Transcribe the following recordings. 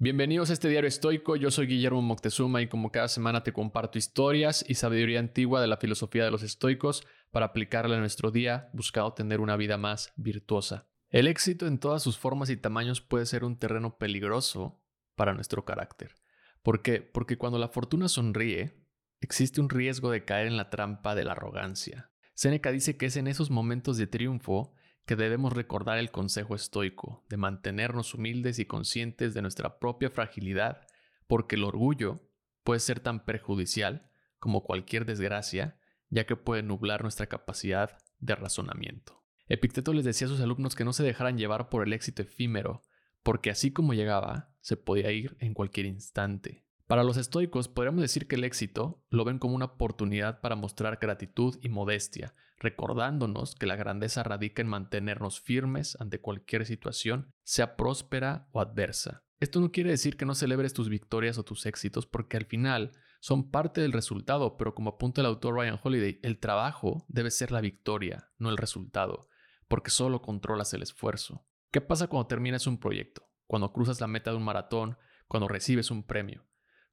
Bienvenidos a este diario estoico, yo soy Guillermo Moctezuma y como cada semana te comparto historias y sabiduría antigua de la filosofía de los estoicos para aplicarla en nuestro día buscando tener una vida más virtuosa. El éxito en todas sus formas y tamaños puede ser un terreno peligroso para nuestro carácter. ¿Por qué? Porque cuando la fortuna sonríe, existe un riesgo de caer en la trampa de la arrogancia. Séneca dice que es en esos momentos de triunfo que debemos recordar el consejo estoico de mantenernos humildes y conscientes de nuestra propia fragilidad, porque el orgullo puede ser tan perjudicial como cualquier desgracia, ya que puede nublar nuestra capacidad de razonamiento. Epicteto les decía a sus alumnos que no se dejaran llevar por el éxito efímero, porque así como llegaba, se podía ir en cualquier instante. Para los estoicos podríamos decir que el éxito lo ven como una oportunidad para mostrar gratitud y modestia, recordándonos que la grandeza radica en mantenernos firmes ante cualquier situación, sea próspera o adversa. Esto no quiere decir que no celebres tus victorias o tus éxitos, porque al final son parte del resultado, pero como apunta el autor Ryan Holiday, el trabajo debe ser la victoria, no el resultado, porque solo controlas el esfuerzo. ¿Qué pasa cuando terminas un proyecto? Cuando cruzas la meta de un maratón, cuando recibes un premio.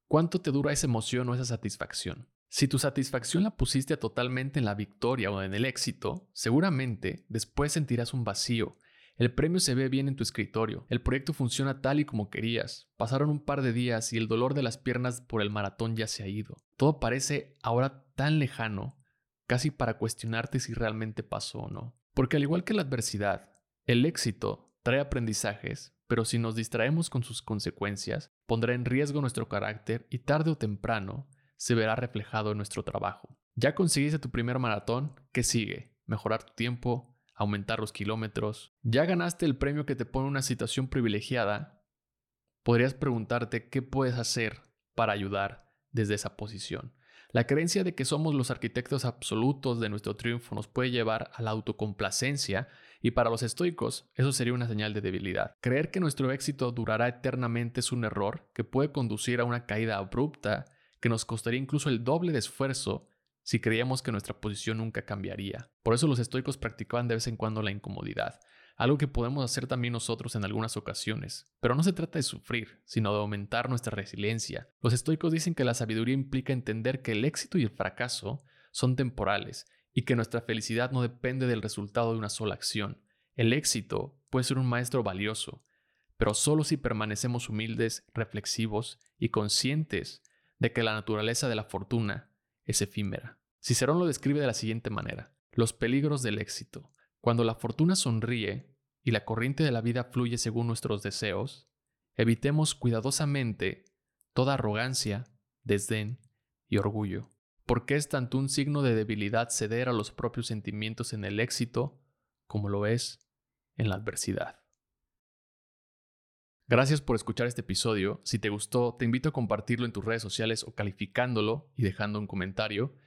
¿Cuánto te dura esa emoción o esa satisfacción? Si tu satisfacción la pusiste totalmente en la victoria o en el éxito, seguramente después sentirás un vacío. El premio se ve bien en tu escritorio, el proyecto funciona tal y como querías, pasaron un par de días y el dolor de las piernas por el maratón ya se ha ido. Todo parece ahora tan lejano, casi para cuestionarte si realmente pasó o no. Porque al igual que la adversidad, el éxito trae aprendizajes pero si nos distraemos con sus consecuencias, pondrá en riesgo nuestro carácter y tarde o temprano se verá reflejado en nuestro trabajo. Ya conseguiste tu primer maratón, ¿qué sigue? Mejorar tu tiempo, aumentar los kilómetros. Ya ganaste el premio que te pone una situación privilegiada. Podrías preguntarte qué puedes hacer para ayudar desde esa posición. La creencia de que somos los arquitectos absolutos de nuestro triunfo nos puede llevar a la autocomplacencia y para los estoicos eso sería una señal de debilidad. Creer que nuestro éxito durará eternamente es un error que puede conducir a una caída abrupta que nos costaría incluso el doble de esfuerzo si creíamos que nuestra posición nunca cambiaría. Por eso los estoicos practicaban de vez en cuando la incomodidad algo que podemos hacer también nosotros en algunas ocasiones. Pero no se trata de sufrir, sino de aumentar nuestra resiliencia. Los estoicos dicen que la sabiduría implica entender que el éxito y el fracaso son temporales y que nuestra felicidad no depende del resultado de una sola acción. El éxito puede ser un maestro valioso, pero solo si permanecemos humildes, reflexivos y conscientes de que la naturaleza de la fortuna es efímera. Cicerón lo describe de la siguiente manera. Los peligros del éxito. Cuando la fortuna sonríe y la corriente de la vida fluye según nuestros deseos, evitemos cuidadosamente toda arrogancia, desdén y orgullo, porque es tanto un signo de debilidad ceder a los propios sentimientos en el éxito como lo es en la adversidad. Gracias por escuchar este episodio. Si te gustó, te invito a compartirlo en tus redes sociales o calificándolo y dejando un comentario.